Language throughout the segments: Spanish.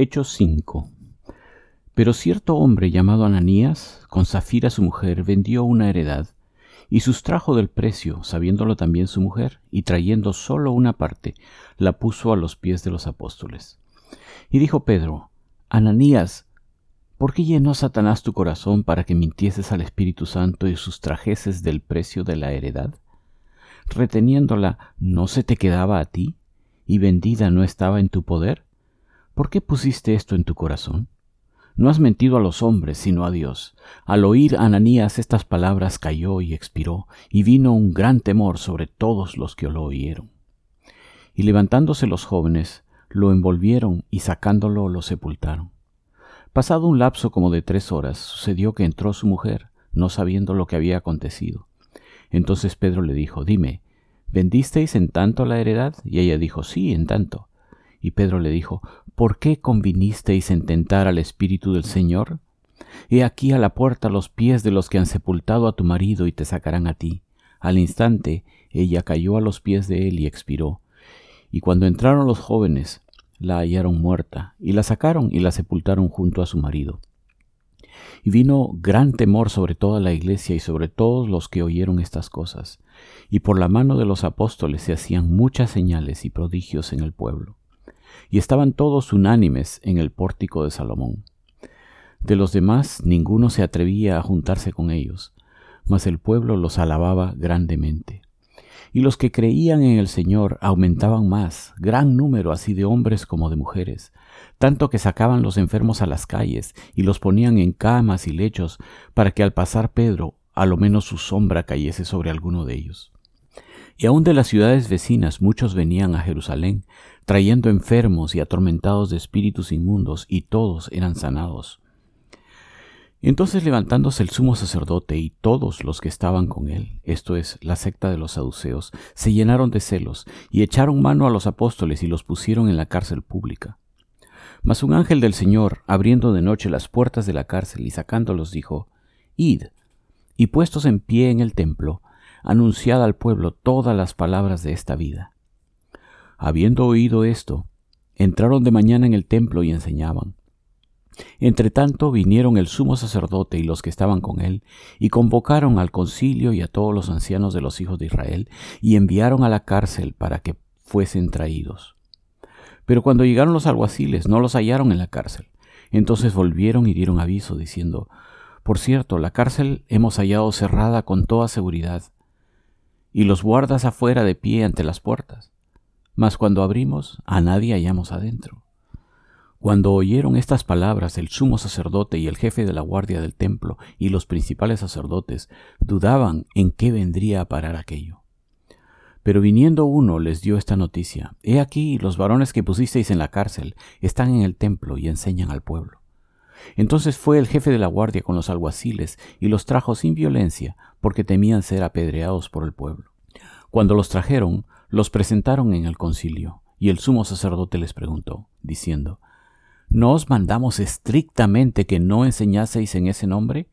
Hechos 5. Pero cierto hombre llamado Ananías, con Zafira su mujer, vendió una heredad, y sustrajo del precio, sabiéndolo también su mujer, y trayendo solo una parte, la puso a los pies de los apóstoles. Y dijo Pedro, Ananías, ¿por qué llenó Satanás tu corazón para que mintieses al Espíritu Santo y sustrajeses del precio de la heredad? Reteniéndola, ¿no se te quedaba a ti? ¿Y vendida no estaba en tu poder? ¿Por qué pusiste esto en tu corazón? No has mentido a los hombres, sino a Dios. Al oír Ananías estas palabras cayó y expiró, y vino un gran temor sobre todos los que lo oyeron. Y levantándose los jóvenes, lo envolvieron y sacándolo lo sepultaron. Pasado un lapso como de tres horas, sucedió que entró su mujer, no sabiendo lo que había acontecido. Entonces Pedro le dijo, Dime, ¿vendisteis en tanto la heredad? Y ella dijo, Sí, en tanto. Y Pedro le dijo, ¿por qué convinisteis en tentar al Espíritu del Señor? He aquí a la puerta los pies de los que han sepultado a tu marido y te sacarán a ti. Al instante ella cayó a los pies de él y expiró. Y cuando entraron los jóvenes, la hallaron muerta, y la sacaron y la sepultaron junto a su marido. Y vino gran temor sobre toda la iglesia y sobre todos los que oyeron estas cosas, y por la mano de los apóstoles se hacían muchas señales y prodigios en el pueblo y estaban todos unánimes en el pórtico de Salomón. De los demás ninguno se atrevía a juntarse con ellos, mas el pueblo los alababa grandemente. Y los que creían en el Señor aumentaban más, gran número así de hombres como de mujeres, tanto que sacaban los enfermos a las calles y los ponían en camas y lechos para que al pasar Pedro a lo menos su sombra cayese sobre alguno de ellos. Y aun de las ciudades vecinas muchos venían a Jerusalén, trayendo enfermos y atormentados de espíritus inmundos, y todos eran sanados. Entonces levantándose el sumo sacerdote y todos los que estaban con él, esto es, la secta de los saduceos, se llenaron de celos, y echaron mano a los apóstoles y los pusieron en la cárcel pública. Mas un ángel del Señor, abriendo de noche las puertas de la cárcel y sacándolos, dijo, Id, y puestos en pie en el templo, anunciad al pueblo todas las palabras de esta vida. Habiendo oído esto, entraron de mañana en el templo y enseñaban. Entretanto vinieron el sumo sacerdote y los que estaban con él, y convocaron al concilio y a todos los ancianos de los hijos de Israel, y enviaron a la cárcel para que fuesen traídos. Pero cuando llegaron los alguaciles no los hallaron en la cárcel. Entonces volvieron y dieron aviso, diciendo, Por cierto, la cárcel hemos hallado cerrada con toda seguridad, y los guardas afuera de pie ante las puertas. Mas cuando abrimos, a nadie hallamos adentro. Cuando oyeron estas palabras, el sumo sacerdote y el jefe de la guardia del templo y los principales sacerdotes dudaban en qué vendría a parar aquello. Pero viniendo uno les dio esta noticia, He aquí los varones que pusisteis en la cárcel están en el templo y enseñan al pueblo. Entonces fue el jefe de la guardia con los alguaciles y los trajo sin violencia, porque temían ser apedreados por el pueblo. Cuando los trajeron, los presentaron en el concilio, y el sumo sacerdote les preguntó, diciendo, ¿No os mandamos estrictamente que no enseñaseis en ese nombre?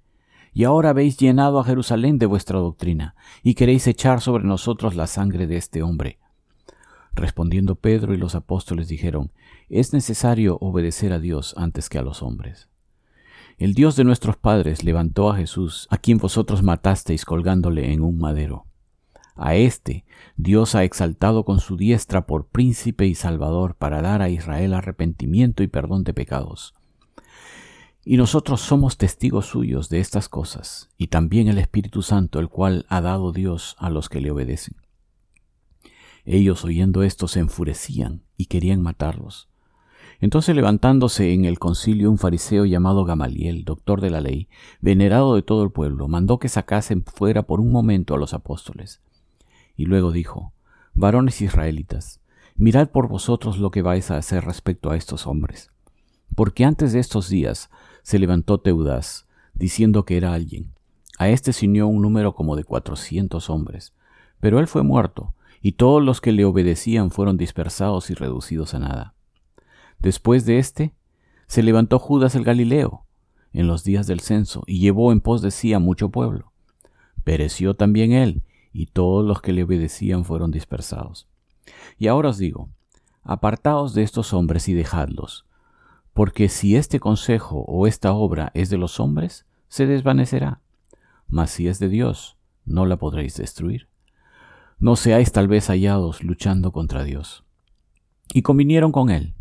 Y ahora habéis llenado a Jerusalén de vuestra doctrina, y queréis echar sobre nosotros la sangre de este hombre. Respondiendo Pedro y los apóstoles dijeron, Es necesario obedecer a Dios antes que a los hombres. El Dios de nuestros padres levantó a Jesús, a quien vosotros matasteis colgándole en un madero. A éste Dios ha exaltado con su diestra por príncipe y salvador para dar a Israel arrepentimiento y perdón de pecados. Y nosotros somos testigos suyos de estas cosas, y también el Espíritu Santo, el cual ha dado Dios a los que le obedecen. Ellos oyendo esto se enfurecían y querían matarlos. Entonces levantándose en el concilio un fariseo llamado Gamaliel, doctor de la ley, venerado de todo el pueblo, mandó que sacasen fuera por un momento a los apóstoles. Y luego dijo, Varones israelitas, mirad por vosotros lo que vais a hacer respecto a estos hombres. Porque antes de estos días se levantó Teudas, diciendo que era alguien. A éste se unió un número como de cuatrocientos hombres. Pero él fue muerto, y todos los que le obedecían fueron dispersados y reducidos a nada. Después de éste, se levantó Judas el Galileo en los días del censo y llevó en pos de sí a mucho pueblo. Pereció también él, y todos los que le obedecían fueron dispersados. Y ahora os digo, apartaos de estos hombres y dejadlos, porque si este consejo o esta obra es de los hombres, se desvanecerá, mas si es de Dios, no la podréis destruir. No seáis tal vez hallados luchando contra Dios. Y convinieron con él,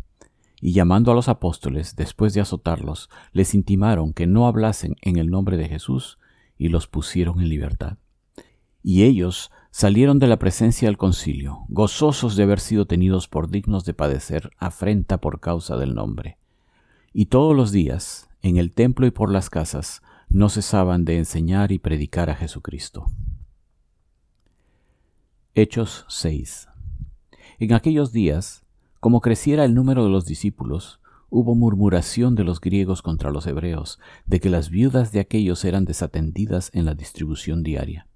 y llamando a los apóstoles, después de azotarlos, les intimaron que no hablasen en el nombre de Jesús, y los pusieron en libertad. Y ellos salieron de la presencia del concilio, gozosos de haber sido tenidos por dignos de padecer afrenta por causa del nombre. Y todos los días, en el templo y por las casas, no cesaban de enseñar y predicar a Jesucristo. Hechos 6 En aquellos días, como creciera el número de los discípulos, hubo murmuración de los griegos contra los hebreos, de que las viudas de aquellos eran desatendidas en la distribución diaria.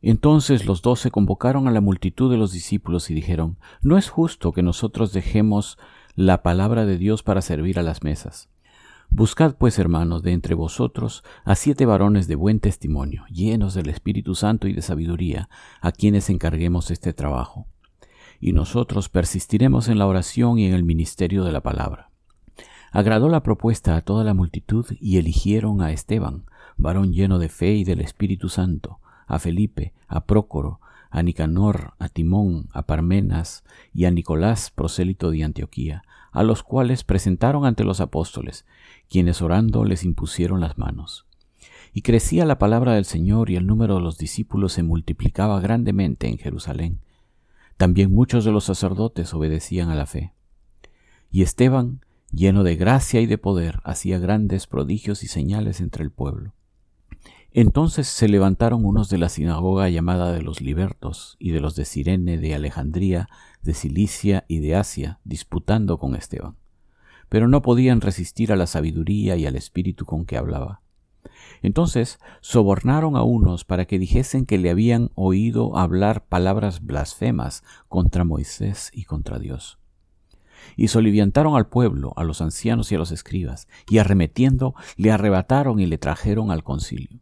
Entonces los doce convocaron a la multitud de los discípulos y dijeron, No es justo que nosotros dejemos la palabra de Dios para servir a las mesas. Buscad pues, hermanos, de entre vosotros a siete varones de buen testimonio, llenos del Espíritu Santo y de sabiduría, a quienes encarguemos este trabajo. Y nosotros persistiremos en la oración y en el ministerio de la palabra. Agradó la propuesta a toda la multitud y eligieron a Esteban, varón lleno de fe y del Espíritu Santo, a Felipe, a Prócoro, a Nicanor, a Timón, a Parmenas y a Nicolás, prosélito de Antioquía, a los cuales presentaron ante los apóstoles, quienes orando les impusieron las manos. Y crecía la palabra del Señor y el número de los discípulos se multiplicaba grandemente en Jerusalén. También muchos de los sacerdotes obedecían a la fe. Y Esteban, lleno de gracia y de poder, hacía grandes prodigios y señales entre el pueblo. Entonces se levantaron unos de la sinagoga llamada de los libertos y de los de Sirene, de Alejandría, de Cilicia y de Asia, disputando con Esteban. Pero no podían resistir a la sabiduría y al espíritu con que hablaba. Entonces sobornaron a unos para que dijesen que le habían oído hablar palabras blasfemas contra Moisés y contra Dios. Y soliviantaron al pueblo, a los ancianos y a los escribas, y arremetiendo le arrebataron y le trajeron al concilio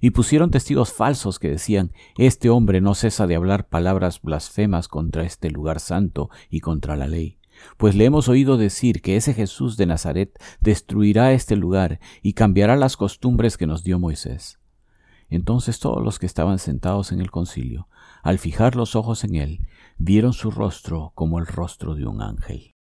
y pusieron testigos falsos que decían, Este hombre no cesa de hablar palabras blasfemas contra este lugar santo y contra la ley. Pues le hemos oído decir que ese Jesús de Nazaret destruirá este lugar y cambiará las costumbres que nos dio Moisés. Entonces todos los que estaban sentados en el concilio, al fijar los ojos en él, vieron su rostro como el rostro de un ángel.